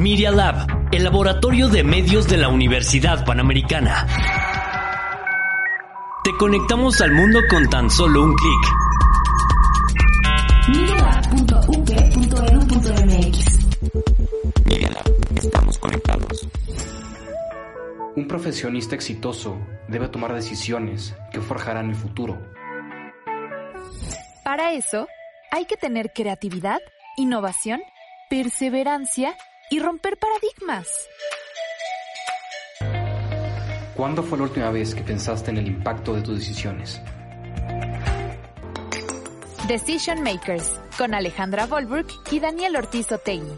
Media Lab, el laboratorio de medios de la Universidad Panamericana. Te conectamos al mundo con tan solo un clic. MediaLab.up.edu.mx MediaLab, estamos conectados. Un profesionista exitoso debe tomar decisiones que forjarán el futuro. Para eso, hay que tener creatividad, innovación, perseverancia y romper paradigmas. ¿Cuándo fue la última vez que pensaste en el impacto de tus decisiones? Decision Makers, con Alejandra Volburg y Daniel Ortiz Otegui.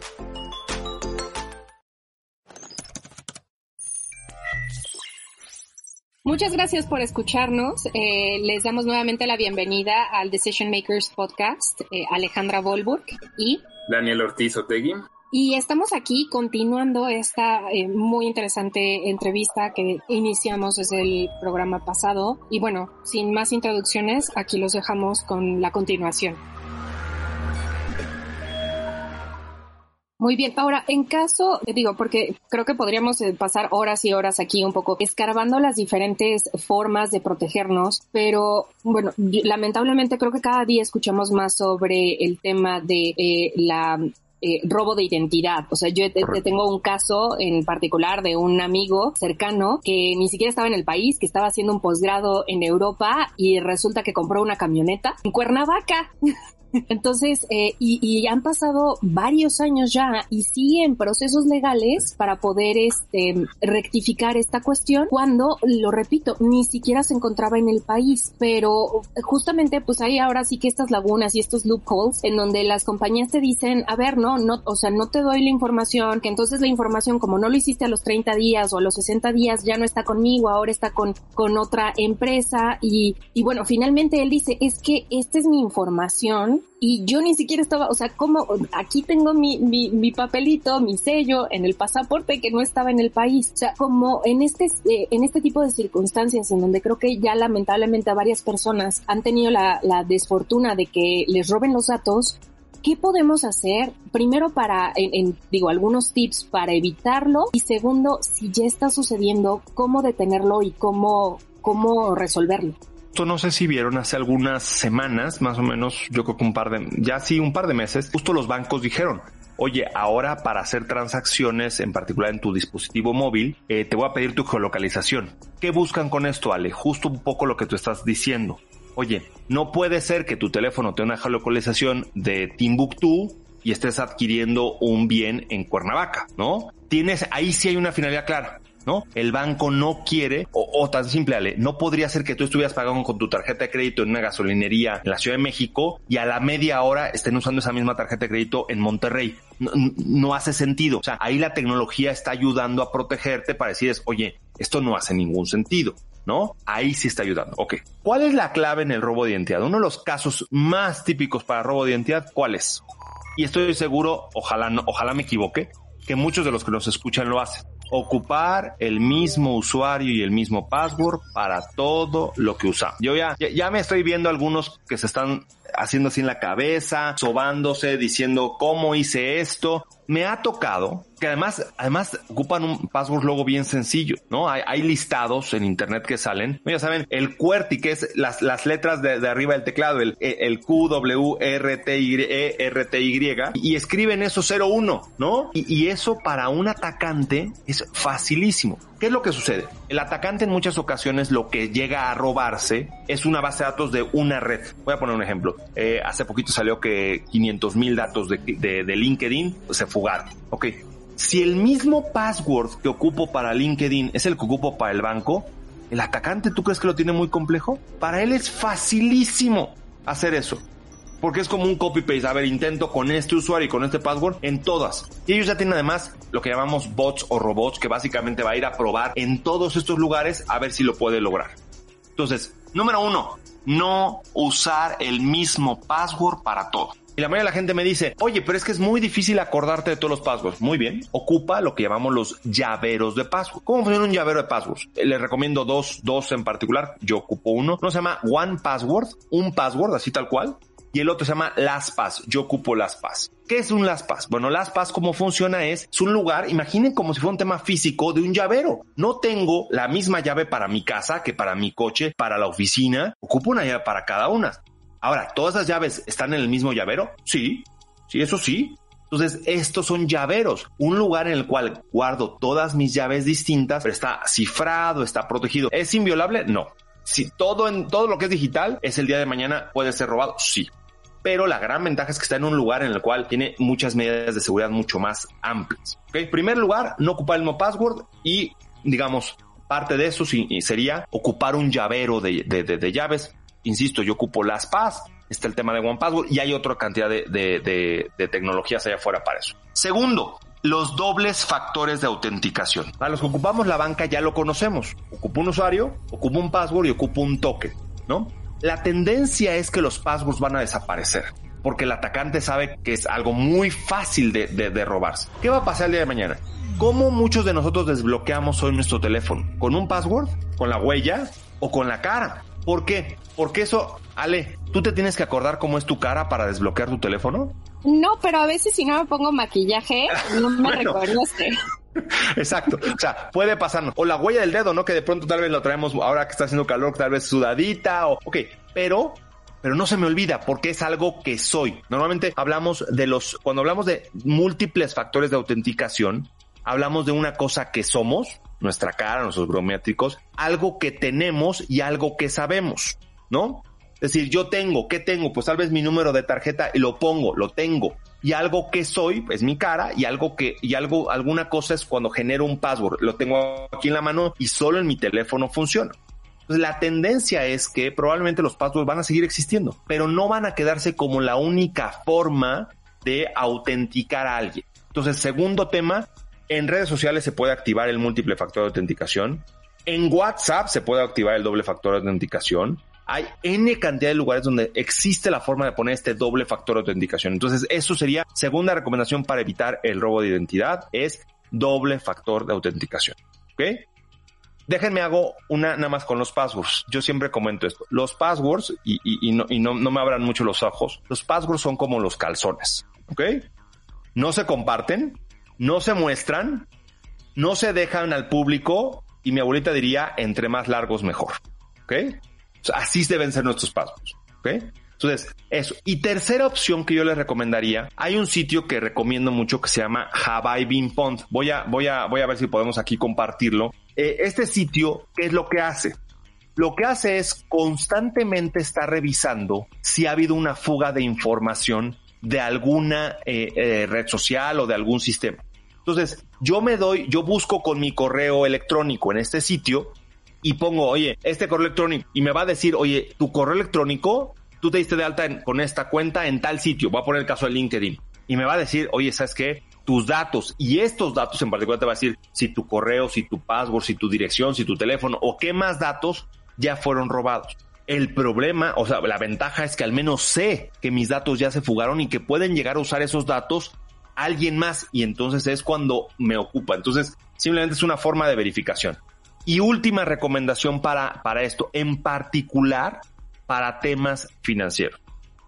Muchas gracias por escucharnos. Eh, les damos nuevamente la bienvenida al Decision Makers Podcast, eh, Alejandra Volburg y Daniel Ortiz Otegui. Y estamos aquí continuando esta eh, muy interesante entrevista que iniciamos desde el programa pasado. Y bueno, sin más introducciones, aquí los dejamos con la continuación. Muy bien, ahora en caso, digo, porque creo que podríamos eh, pasar horas y horas aquí un poco escarbando las diferentes formas de protegernos, pero bueno, lamentablemente creo que cada día escuchamos más sobre el tema de eh, la eh, robo de identidad. O sea, yo te, te tengo un caso en particular de un amigo cercano que ni siquiera estaba en el país, que estaba haciendo un posgrado en Europa y resulta que compró una camioneta en Cuernavaca. Entonces, eh, y, y, han pasado varios años ya y siguen procesos legales para poder este, rectificar esta cuestión cuando, lo repito, ni siquiera se encontraba en el país. Pero justamente, pues hay ahora sí que estas lagunas y estos loopholes en donde las compañías te dicen, a ver, no, no, o sea, no te doy la información, que entonces la información, como no lo hiciste a los 30 días o a los 60 días, ya no está conmigo, ahora está con, con otra empresa. Y, y bueno, finalmente él dice, es que esta es mi información y yo ni siquiera estaba, o sea, como aquí tengo mi, mi, mi, papelito, mi sello en el pasaporte que no estaba en el país. O sea, como en este, eh, en este tipo de circunstancias en donde creo que ya lamentablemente a varias personas han tenido la, la desfortuna de que les roben los datos, ¿qué podemos hacer? Primero para, en, en, digo, algunos tips para evitarlo y segundo, si ya está sucediendo, cómo detenerlo y cómo, cómo resolverlo no sé si vieron hace algunas semanas, más o menos, yo creo que un par de, ya sí, un par de meses, justo los bancos dijeron, oye, ahora para hacer transacciones, en particular en tu dispositivo móvil, eh, te voy a pedir tu geolocalización. ¿Qué buscan con esto, Ale? Justo un poco lo que tú estás diciendo. Oye, no puede ser que tu teléfono tenga una geolocalización de Timbuktu y estés adquiriendo un bien en Cuernavaca, ¿no? Tienes, ahí sí hay una finalidad clara. ¿No? El banco no quiere, o, tan simple, Ale, no podría ser que tú estuvieras pagando con tu tarjeta de crédito en una gasolinería en la Ciudad de México y a la media hora estén usando esa misma tarjeta de crédito en Monterrey. No, no hace sentido. O sea, ahí la tecnología está ayudando a protegerte para decir, oye, esto no hace ningún sentido. ¿no? Ahí sí está ayudando. Ok. ¿Cuál es la clave en el robo de identidad? Uno de los casos más típicos para robo de identidad, ¿cuál es? Y estoy seguro, ojalá no, ojalá me equivoque, que muchos de los que nos escuchan lo hacen ocupar el mismo usuario y el mismo password para todo lo que usamos. Yo ya, ya, me estoy viendo algunos que se están haciendo así en la cabeza, sobándose, diciendo cómo hice esto. Me ha tocado que además, además ocupan un password luego bien sencillo, ¿no? Hay, hay listados en internet que salen. Ya saben, el QWERTY, que es las, las letras de, de arriba del teclado, el, el Q, W, T, Y, E, R, y escriben eso 01, ¿no? Y, y eso para un atacante es facilísimo. ¿Qué es lo que sucede? El atacante en muchas ocasiones lo que llega a robarse es una base de datos de una red. Voy a poner un ejemplo. Eh, hace poquito salió que 500 mil datos de, de, de LinkedIn se fugaron. Ok, si el mismo password que ocupo para LinkedIn es el que ocupo para el banco, ¿el atacante tú crees que lo tiene muy complejo? Para él es facilísimo hacer eso. Porque es como un copy-paste. A ver, intento con este usuario y con este password en todas. Y ellos ya tienen además lo que llamamos bots o robots que básicamente va a ir a probar en todos estos lugares a ver si lo puede lograr. Entonces, número uno, no usar el mismo password para todo. Y la mayoría de la gente me dice, oye, pero es que es muy difícil acordarte de todos los passwords. Muy bien, ocupa lo que llamamos los llaveros de password. ¿Cómo funciona un llavero de passwords? Les recomiendo dos, dos en particular. Yo ocupo uno. No se llama One Password, un password, así tal cual. Y el otro se llama LastPass. Yo ocupo LastPass. ¿Qué es un LastPass? Bueno, LastPass cómo funciona es, es un lugar, imaginen como si fuera un tema físico de un llavero. No tengo la misma llave para mi casa que para mi coche, para la oficina. Ocupo una llave para cada una. Ahora, ¿todas las llaves están en el mismo llavero? Sí, sí, eso sí. Entonces, estos son llaveros, un lugar en el cual guardo todas mis llaves distintas, pero está cifrado, está protegido. ¿Es inviolable? No. Si todo en todo lo que es digital es el día de mañana puede ser robado, sí. Pero la gran ventaja es que está en un lugar en el cual tiene muchas medidas de seguridad mucho más amplias. ¿Okay? Primer lugar, no ocupar el mismo password y, digamos, parte de eso sería ocupar un llavero de, de, de, llaves. Insisto, yo ocupo las PAS, está el tema de One Password y hay otra cantidad de, de, de, tecnologías allá afuera para eso. Segundo, los dobles factores de autenticación. Para los que ocupamos la banca ya lo conocemos. Ocupo un usuario, ocupo un password y ocupo un token, ¿no? La tendencia es que los passwords van a desaparecer porque el atacante sabe que es algo muy fácil de, de, de, robarse. ¿Qué va a pasar el día de mañana? ¿Cómo muchos de nosotros desbloqueamos hoy nuestro teléfono? ¿Con un password? ¿Con la huella? ¿O con la cara? ¿Por qué? Porque eso, Ale, ¿tú te tienes que acordar cómo es tu cara para desbloquear tu teléfono? No, pero a veces si no me pongo maquillaje, no me bueno. reconoce. Exacto. O sea, puede pasarnos. O la huella del dedo, ¿no? Que de pronto tal vez lo traemos ahora que está haciendo calor, tal vez sudadita o, ok, pero pero no se me olvida porque es algo que soy. Normalmente hablamos de los, cuando hablamos de múltiples factores de autenticación, hablamos de una cosa que somos, nuestra cara, nuestros biométricos, algo que tenemos y algo que sabemos, ¿no? Es decir, yo tengo, ¿qué tengo? Pues tal vez mi número de tarjeta y lo pongo, lo tengo. Y algo que soy es mi cara y algo que, y algo, alguna cosa es cuando genero un password. Lo tengo aquí en la mano y solo en mi teléfono funciona. Entonces, la tendencia es que probablemente los passwords van a seguir existiendo, pero no van a quedarse como la única forma de autenticar a alguien. Entonces, segundo tema, en redes sociales se puede activar el múltiple factor de autenticación. En WhatsApp se puede activar el doble factor de autenticación hay N cantidad de lugares donde existe la forma de poner este doble factor de autenticación. Entonces, eso sería segunda recomendación para evitar el robo de identidad, es doble factor de autenticación. ¿Ok? Déjenme hago una nada más con los passwords. Yo siempre comento esto. Los passwords, y, y, y, no, y no, no me abran mucho los ojos, los passwords son como los calzones. ¿Ok? No se comparten, no se muestran, no se dejan al público y mi abuelita diría, entre más largos mejor. ¿Ok? Así deben ser nuestros pasos. ¿ok? Entonces, eso. Y tercera opción que yo les recomendaría, hay un sitio que recomiendo mucho que se llama Hawaii Bean Pond. Voy a, voy a, voy a ver si podemos aquí compartirlo. Eh, este sitio, ¿qué es lo que hace? Lo que hace es constantemente estar revisando si ha habido una fuga de información de alguna eh, eh, red social o de algún sistema. Entonces, yo me doy, yo busco con mi correo electrónico en este sitio y pongo, oye, este correo electrónico, y me va a decir, oye, tu correo electrónico, tú te diste de alta en, con esta cuenta en tal sitio. Voy a poner el caso de LinkedIn. Y me va a decir, oye, ¿sabes qué? Tus datos y estos datos en particular te va a decir si tu correo, si tu password, si tu dirección, si tu teléfono o qué más datos ya fueron robados. El problema, o sea, la ventaja es que al menos sé que mis datos ya se fugaron y que pueden llegar a usar esos datos alguien más y entonces es cuando me ocupa. Entonces, simplemente es una forma de verificación. Y última recomendación para, para esto, en particular para temas financieros,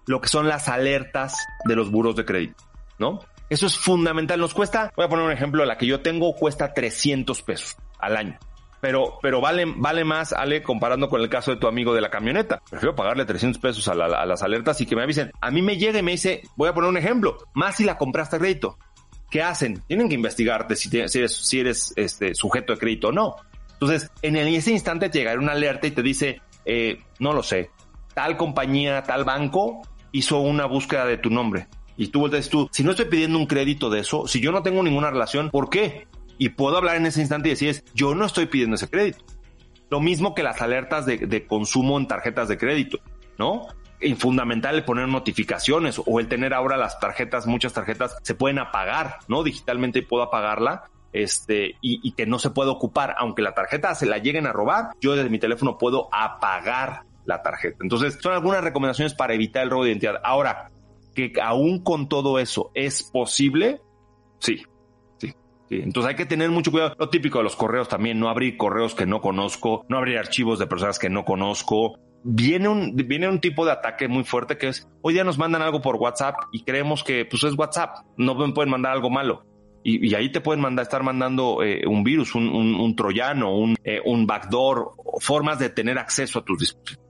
lo que son las alertas de los buros de crédito, ¿no? Eso es fundamental. Nos cuesta, voy a poner un ejemplo, la que yo tengo cuesta 300 pesos al año. Pero, pero vale, vale más, Ale, comparando con el caso de tu amigo de la camioneta. Prefiero pagarle 300 pesos a, la, las alertas y que me avisen. A mí me llega y me dice, voy a poner un ejemplo, más si la compraste a crédito. ¿Qué hacen? Tienen que investigarte si, si eres, si eres este, sujeto de crédito o no. Entonces, en ese instante te llegará una alerta y te dice, eh, no lo sé, tal compañía, tal banco hizo una búsqueda de tu nombre. Y tú vuelves tú, si no estoy pidiendo un crédito de eso, si yo no tengo ninguna relación, ¿por qué? Y puedo hablar en ese instante y decir, yo no estoy pidiendo ese crédito. Lo mismo que las alertas de, de consumo en tarjetas de crédito, ¿no? Y fundamental el poner notificaciones o el tener ahora las tarjetas, muchas tarjetas se pueden apagar, ¿no? Digitalmente puedo apagarla este, y, y, que no se puede ocupar, aunque la tarjeta se la lleguen a robar, yo desde mi teléfono puedo apagar la tarjeta. Entonces, son algunas recomendaciones para evitar el robo de identidad. Ahora, que aún con todo eso es posible, sí, sí. Entonces hay que tener mucho cuidado. Lo típico de los correos también, no abrir correos que no conozco, no abrir archivos de personas que no conozco, viene un, viene un tipo de ataque muy fuerte que es, hoy día nos mandan algo por WhatsApp y creemos que pues es WhatsApp, no me pueden mandar algo malo. Y, y ahí te pueden estar mandando eh, un virus, un, un, un troyano, un, eh, un backdoor, formas de tener acceso a tus dispositivos.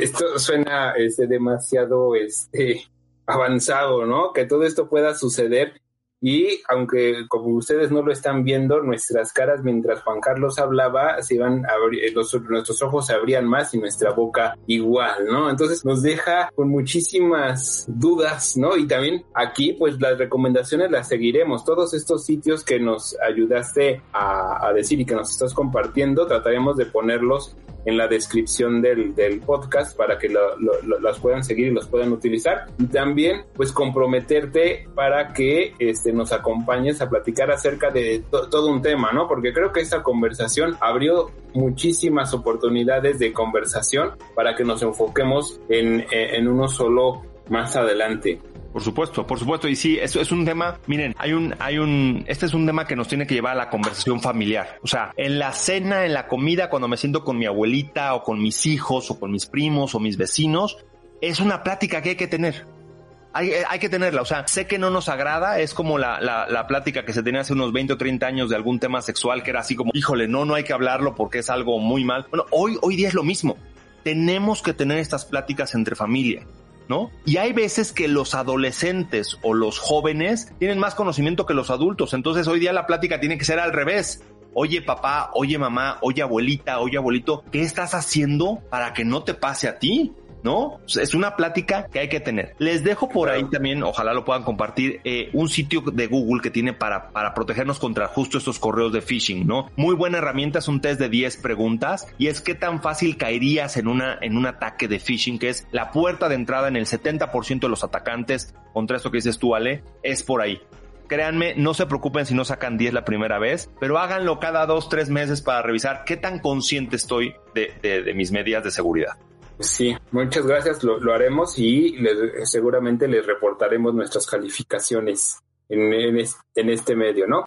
Esto suena este, demasiado este, avanzado, ¿no? Que todo esto pueda suceder y aunque como ustedes no lo están viendo, nuestras caras mientras Juan Carlos hablaba, se iban a abrir, los, nuestros ojos se abrían más y nuestra boca igual, ¿no? Entonces nos deja con muchísimas dudas, ¿no? Y también aquí, pues las recomendaciones las seguiremos. Todos estos sitios que nos ayudaste a, a decir y que nos estás compartiendo, trataremos de ponerlos en la descripción del, del podcast para que lo, lo, lo, las puedan seguir y los puedan utilizar. Y también, pues, comprometerte para que este, nos acompañes a platicar acerca de to todo un tema, ¿no? Porque creo que esta conversación abrió muchísimas oportunidades de conversación para que nos enfoquemos en, en uno solo más adelante. Por supuesto, por supuesto. Y sí, eso es un tema, miren, hay un, hay un, este es un tema que nos tiene que llevar a la conversación familiar. O sea, en la cena, en la comida, cuando me siento con mi abuelita o con mis hijos o con mis primos o mis vecinos, es una plática que hay que tener. Hay, hay, que tenerla, o sea, sé que no nos agrada, es como la, la, la, plática que se tenía hace unos 20 o 30 años de algún tema sexual que era así como, híjole, no, no hay que hablarlo porque es algo muy mal. Bueno, hoy, hoy día es lo mismo. Tenemos que tener estas pláticas entre familia. ¿No? Y hay veces que los adolescentes o los jóvenes tienen más conocimiento que los adultos, entonces hoy día la plática tiene que ser al revés. Oye papá, oye mamá, oye abuelita, oye abuelito, ¿qué estás haciendo para que no te pase a ti? ¿No? Es una plática que hay que tener. Les dejo por ahí también, ojalá lo puedan compartir, eh, un sitio de Google que tiene para, para protegernos contra justo estos correos de phishing, ¿no? Muy buena herramienta, es un test de 10 preguntas y es qué tan fácil caerías en, una, en un ataque de phishing, que es la puerta de entrada en el 70% de los atacantes contra esto que dices tú, Ale, es por ahí. Créanme, no se preocupen si no sacan 10 la primera vez, pero háganlo cada dos, tres meses para revisar qué tan consciente estoy de, de, de mis medidas de seguridad. Sí, muchas gracias, lo, haremos y les, seguramente les reportaremos nuestras calificaciones en, en este medio, ¿no?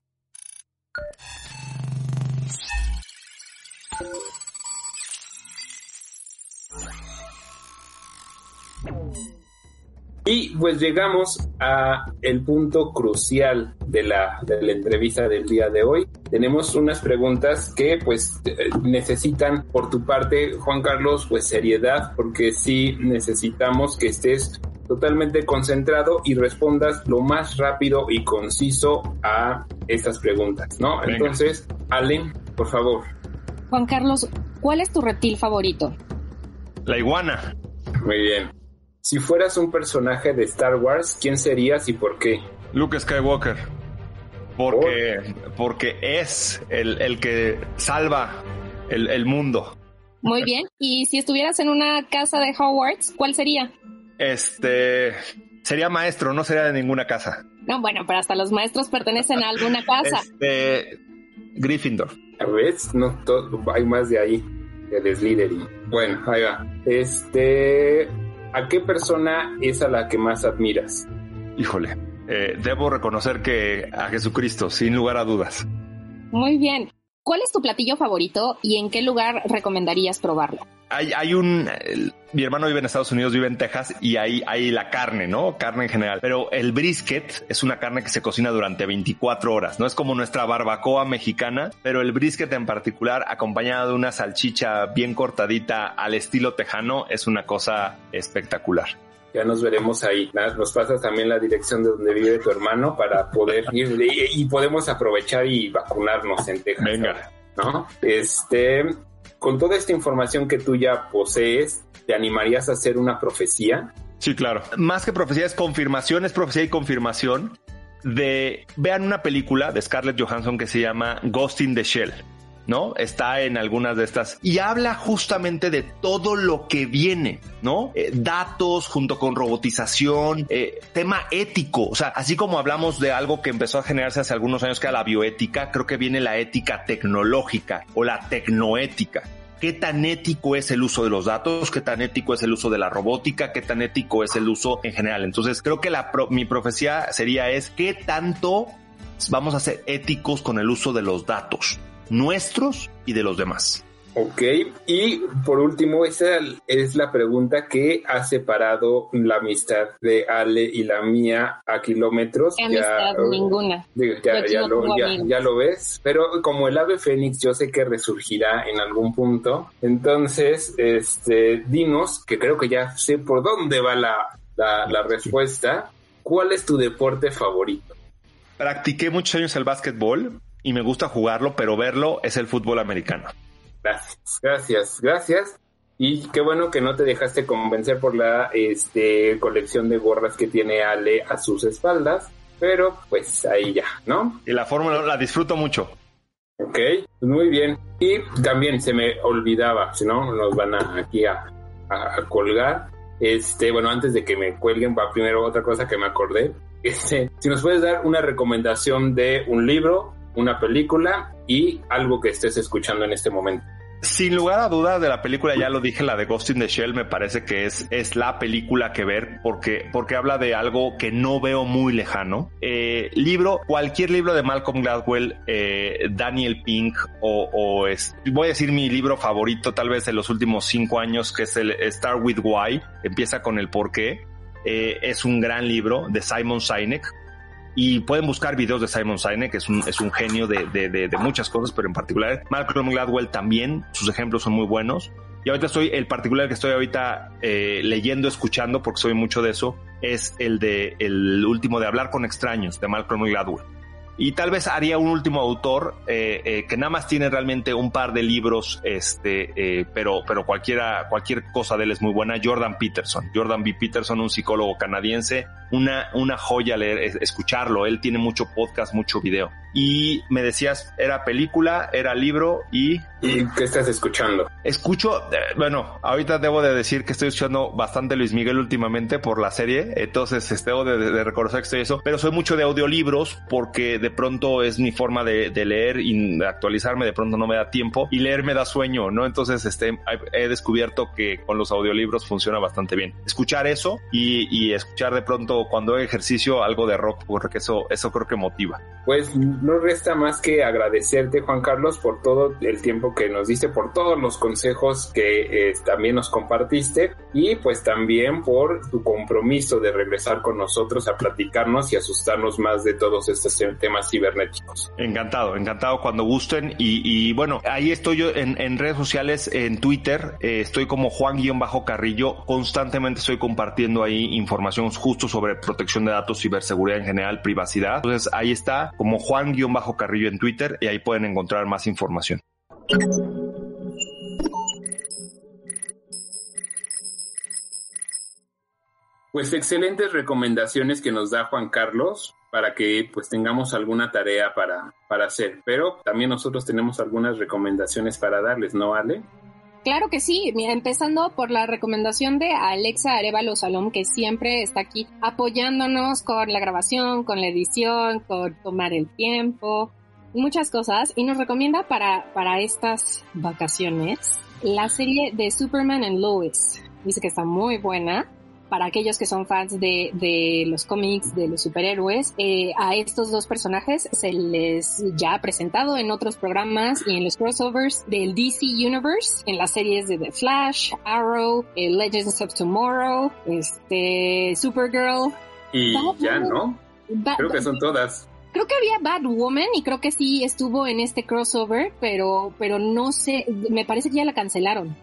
Y pues llegamos a el punto crucial de la, de la entrevista del día de hoy. Tenemos unas preguntas que pues necesitan por tu parte, Juan Carlos, pues seriedad, porque sí necesitamos que estés totalmente concentrado y respondas lo más rápido y conciso a estas preguntas, ¿no? Venga. Entonces, Allen, por favor. Juan Carlos, ¿cuál es tu reptil favorito? La iguana. Muy bien. Si fueras un personaje de Star Wars, ¿quién serías y por qué? Luke Skywalker. Porque, ¿Por? porque es el, el que salva el, el, mundo. Muy bien. Y si estuvieras en una casa de Hogwarts, ¿cuál sería? Este. Sería maestro, no sería de ninguna casa. No, bueno, pero hasta los maestros pertenecen a alguna casa. Este. Gryffindor. A ver, no todo, hay más de ahí, de Slytherin. Bueno, ahí va. Este. ¿A qué persona es a la que más admiras? Híjole, eh, debo reconocer que a Jesucristo, sin lugar a dudas. Muy bien. ¿Cuál es tu platillo favorito y en qué lugar recomendarías probarlo? Hay, un, mi hermano vive en Estados Unidos, vive en Texas y hay, hay la carne, ¿no? Carne en general. Pero el brisket es una carne que se cocina durante 24 horas. No es como nuestra barbacoa mexicana, pero el brisket en particular, acompañado de una salchicha bien cortadita al estilo tejano, es una cosa espectacular ya nos veremos ahí. Nos pasas también la dirección de donde vive tu hermano para poder ir y, y podemos aprovechar y vacunarnos en Texas. Venga. ¿No? Este, con toda esta información que tú ya posees, ¿te animarías a hacer una profecía? Sí, claro. Más que profecía es confirmación, es profecía y confirmación de, vean una película de Scarlett Johansson que se llama Ghost in the Shell. ¿No? Está en algunas de estas y habla justamente de todo lo que viene, ¿no? Eh, datos junto con robotización, eh, tema ético, o sea, así como hablamos de algo que empezó a generarse hace algunos años que era la bioética, creo que viene la ética tecnológica o la tecnoética qué tan ético es el uso de los datos, qué tan ético es el uso de la robótica, qué tan ético es el uso en general. Entonces, creo que la mi profecía sería es qué tanto vamos a ser éticos con el uso de los datos nuestros y de los demás. Ok, y por último, esa es la pregunta que ha separado la amistad de Ale y la mía a kilómetros. ¿Qué amistad? Ya, Ninguna. digo, no lo, ya lo ves, pero como el ave fénix yo sé que resurgirá en algún punto, entonces, este, dinos, que creo que ya sé por dónde va la, la, la respuesta, ¿cuál es tu deporte favorito? Practiqué muchos años el básquetbol y me gusta jugarlo, pero verlo es el fútbol americano. Gracias, gracias, gracias. Y qué bueno que no te dejaste convencer por la este, colección de gorras que tiene Ale a sus espaldas, pero pues ahí ya, ¿no? Y la fórmula la disfruto mucho. Ok, muy bien. Y también se me olvidaba, si no, nos van a, aquí a, a- a colgar. Este, bueno, antes de que me cuelguen, va primero otra cosa que me acordé. Este, si nos puedes dar una recomendación de un libro, una película y algo que estés escuchando en este momento. Sin lugar a dudas de la película, ya lo dije, la de Ghost in the Shell me parece que es, es la película que ver porque, porque habla de algo que no veo muy lejano. Eh, libro, cualquier libro de Malcolm Gladwell, eh, Daniel Pink o, es, voy a decir mi libro favorito tal vez de los últimos cinco años que es el Start with Why, empieza con el por qué. Eh, es un gran libro de Simon Sinek y pueden buscar videos de Simon Sinek, que es un, es un genio de, de, de, muchas cosas, pero en particular Malcolm Gladwell también, sus ejemplos son muy buenos. Y ahorita estoy, el particular que estoy ahorita eh, leyendo, escuchando, porque soy mucho de eso, es el de el último de Hablar con extraños, de Malcolm Gladwell. Y tal vez haría un último autor eh, eh, que nada más tiene realmente un par de libros, este, eh, pero, pero cualquiera, cualquier cosa de él es muy buena. Jordan Peterson, Jordan B. Peterson, un psicólogo canadiense, una, una joya leer, es- escucharlo. Él tiene mucho podcast, mucho video. Y me decías, era película, era libro y ¿Y qué estás escuchando? Escucho, eh, bueno, ahorita debo de decir que estoy escuchando bastante Luis Miguel últimamente por la serie, entonces este, debo de, de reconocer que estoy eso, pero soy mucho de audiolibros porque de pronto es mi forma de, de leer y actualizarme, de pronto no me da tiempo y leer me da sueño, ¿no? Entonces este, he descubierto que con los audiolibros funciona bastante bien. Escuchar eso y, y escuchar de pronto cuando hago ejercicio algo de rock, porque eso, eso creo que motiva. Pues no resta más que agradecerte, Juan Carlos, por todo el tiempo que nos diste, por todos los consejos que eh, también nos compartiste y pues también por tu compromiso de regresar con nosotros a platicarnos y asustarnos más de todos estos temas cibernéticos. Encantado, encantado cuando gusten. Y, bueno, ahí estoy yo en, redes sociales, en Twitter, eh, estoy como Juan-Carrillo. Constantemente estoy compartiendo ahí información justo sobre protección de datos, ciberseguridad en general, privacidad. Entonces ahí está como Juan-Carrillo en Twitter y ahí pueden encontrar más información. Pues excelentes recomendaciones que nos da Juan Carlos para que pues tengamos alguna tarea para, para hacer. Pero también nosotros tenemos algunas recomendaciones para darles, ¿no, Ale? Claro que sí, empezando por la recomendación de Alexa Arevalo Salom, que siempre está aquí apoyándonos con la grabación, con la edición, con tomar el tiempo, muchas cosas, y nos recomienda para, para estas vacaciones la serie de Superman and Lois. Dice que está muy buena. Para aquellos que son fans de, de los cómics, de los superhéroes, eh, a estos dos personajes se les ya ha presentado en otros programas y en los crossovers del DC Universe, en las series de The Flash, Arrow, eh, Legends of Tomorrow, este, Supergirl. Y ya, ¿no? Creo que son todas. Creo que había Batwoman y creo que sí estuvo en este crossover, pero, pero no sé, me parece que ya la cancelaron.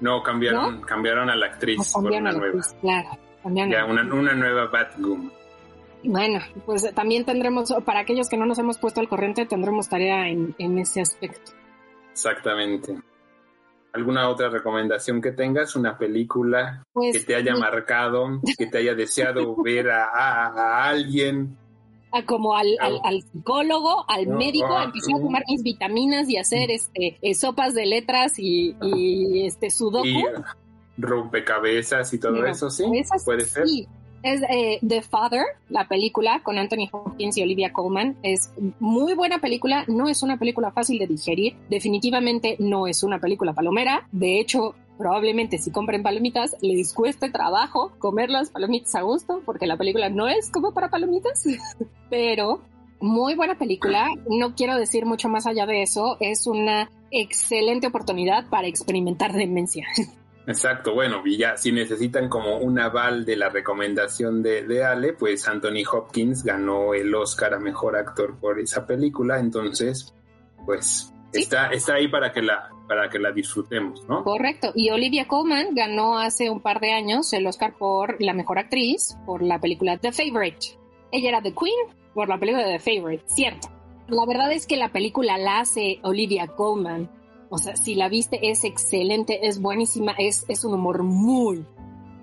No, cambiaron, cambiaron a la actriz O por una nueva. actriz, claro. Ya, una, una nueva Batwoman. Bueno, pues también tendremos, para aquellos que no nos hemos puesto al corriente, tendremos tarea en, en ese aspecto. Exactamente. ¿Alguna otra recomendación que tengas? ¿Una película Pues, que te haya marcado, que te haya deseado ver a, a- a alguien? A- como al, al, al psicólogo, al No, médico, ah, empecé a tomar mis vitaminas y hacer este eh, sopas de letras y, y este sudoku. Y rompecabezas y todo eso, ¿sí? Puede ser. sí. Es eh, The Father, la película con Anthony Hopkins y Olivia Colman. Es muy buena película. No es una película fácil de digerir. Definitivamente no es una película palomera. De hecho, probablemente si compren palomitas les cueste trabajo comer las palomitas a gusto porque la película no es como para palomitas. Pero Muy buena película. No quiero decir mucho más allá de eso. Es una excelente oportunidad para experimentar demencia. Exacto, bueno, y ya si necesitan como un aval de la recomendación de, de, Ale, pues Anthony Hopkins ganó el Oscar a Mejor Actor por esa película, entonces, pues ¿Sí? está, está ahí para que, la, para que la disfrutemos, ¿no? Correcto, y Olivia Colman ganó hace un par de años el Oscar por la Mejor Actriz por la película The Favorite. Ella era The Queen por la película The Favorite, cierto. La verdad es que la película la hace Olivia Colman o sea, si la viste es excelente, es buenísima, es, es un humor muy,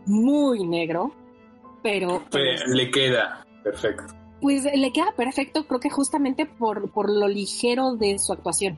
muy negro, pero... Pues, le queda perfecto. Pues le queda perfecto, creo que justamente por, por lo ligero de su actuación.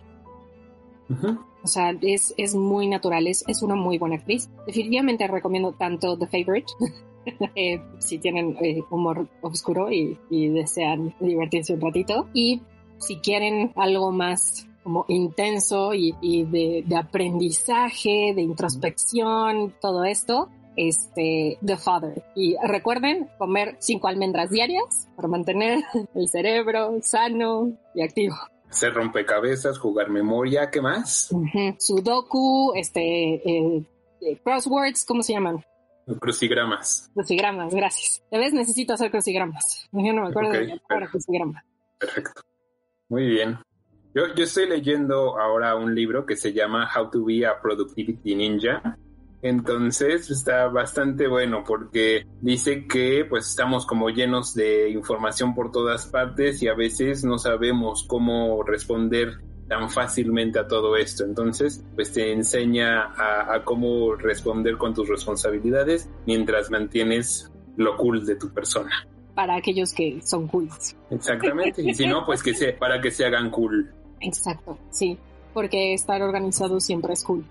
Uh -huh. O sea, es, es muy natural, es, es una muy buena actriz. Definitivamente recomiendo tanto The Favorite, eh, si tienen eh, humor oscuro y, y desean divertirse un ratito, y si quieren algo más como intenso y, y de, de, aprendizaje, de introspección, todo esto, este, The Father. Y recuerden comer cinco almendras diarias para mantener el cerebro sano y activo. Hacer rompecabezas, jugar memoria, ¿qué más? Uh -huh. Sudoku, este, eh, crosswords, ¿cómo se llaman? Crucigramas. Crucigramas, gracias. De vez necesito hacer crucigramas. Yo no me acuerdo okay, de la crucigrama. Perfecto. Muy bien. Yo, yo, estoy leyendo ahora un libro que se llama How to be a Productivity Ninja. Entonces está bastante bueno porque dice que pues estamos como llenos de información por todas partes y a veces no sabemos cómo responder tan fácilmente a todo esto. Entonces, pues te enseña a, a cómo responder con tus responsabilidades mientras mantienes lo cool de tu persona para aquellos que son cool. Exactamente, y si no, pues que se, para que se hagan cool. Exacto, sí, porque estar organizado siempre es cool.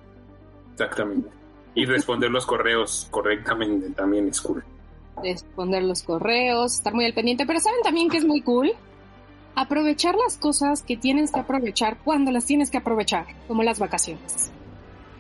Exactamente. Y responder los correos correctamente también es cool. Responder los correos, estar muy al pendiente, pero ¿saben también que es muy cool? Aprovechar las cosas que tienes que aprovechar cuando las tienes que aprovechar, como las vacaciones.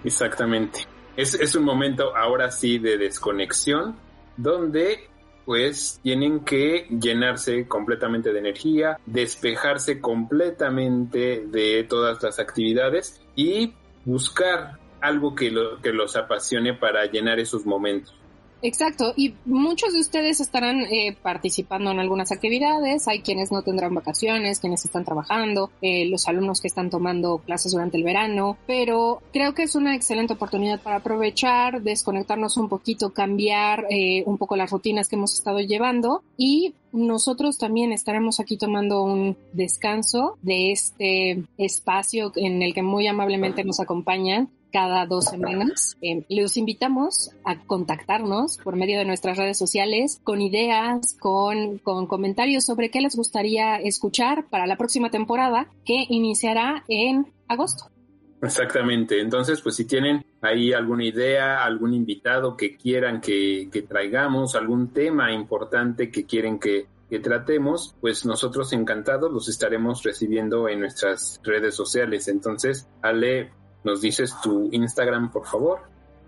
Exactamente. Es, es un momento ahora sí de desconexión donde pues tienen que llenarse completamente de energía, despejarse completamente de todas las actividades y buscar algo que, lo, que los apasione para llenar esos momentos. Exacto, y muchos de ustedes estarán eh, participando en algunas actividades, hay quienes no tendrán vacaciones, quienes están trabajando, eh, los alumnos que están tomando clases durante el verano, pero creo que es una excelente oportunidad para aprovechar, desconectarnos un poquito, cambiar eh, un poco las rutinas que hemos estado llevando y nosotros también estaremos aquí tomando un descanso de este espacio en el que muy amablemente nos acompañan cada dos semanas. Eh, los invitamos a contactarnos por medio de nuestras redes sociales con ideas, con, con comentarios sobre qué les gustaría escuchar para la próxima temporada que iniciará en agosto. Exactamente. Entonces, pues si tienen ahí alguna idea, algún invitado que quieran que, que traigamos, algún tema importante que quieren que, que tratemos, pues nosotros encantados los estaremos recibiendo en nuestras redes sociales. Entonces, Ale, ¿nos dices tu Instagram, por favor?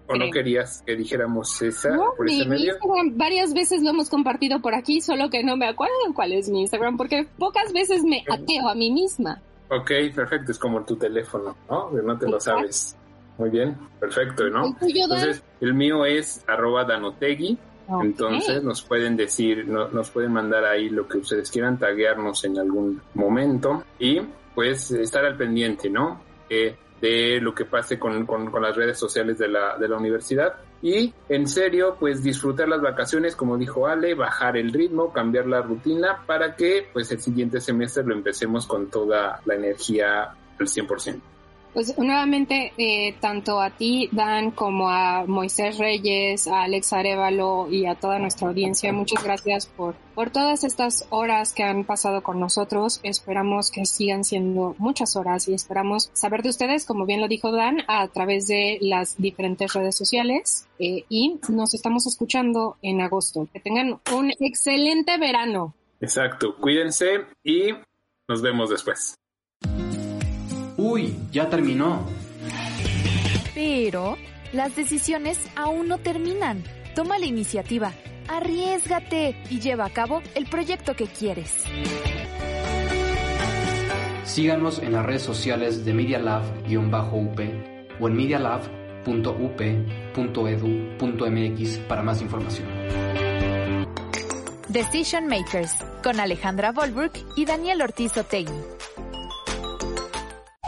¿O no querías que dijéramos esa no, por mi, ese medio? Mi Instagram varias veces lo hemos compartido por aquí, solo que no me acuerdo cuál es mi Instagram, porque pocas veces me ateo a mí misma. Ok, perfecto, es como tu teléfono, ¿no? No te lo sabes. Muy bien, perfecto, ¿no? ¿El tuyo, Entonces, el mío es arroba danotegui, Okay. Entonces nos pueden decir, no, nos pueden mandar ahí lo que ustedes quieran, taguearnos en algún momento y pues estar al pendiente, ¿no? Eh, de lo que pase con, con, con, las redes sociales de la, de la universidad. Y en serio, pues disfrutar las vacaciones, como dijo Ale, bajar el ritmo, cambiar la rutina para que pues el siguiente semestre lo empecemos con toda la energía al 100%. Pues nuevamente, eh, tanto a ti, Dan, como a Moisés Reyes, a Alex Arevalo y a toda nuestra audiencia, muchas gracias por, por todas estas horas que han pasado con nosotros. Esperamos que sigan siendo muchas horas y esperamos saber de ustedes, como bien lo dijo Dan, a través de las diferentes redes sociales. Eh, y nos estamos escuchando en agosto. Que tengan un excelente verano. Exacto, cuídense y nos vemos después. Uy, ya terminó. Pero las decisiones aún no terminan. Toma la iniciativa, arriesgate y lleva a cabo el proyecto que quieres. Síganos en las redes sociales de Media Lab-UP o en medialab.up.edu.mx para más información. Decision Makers con Alejandra Volbrook y Daniel Ortiz Otegui.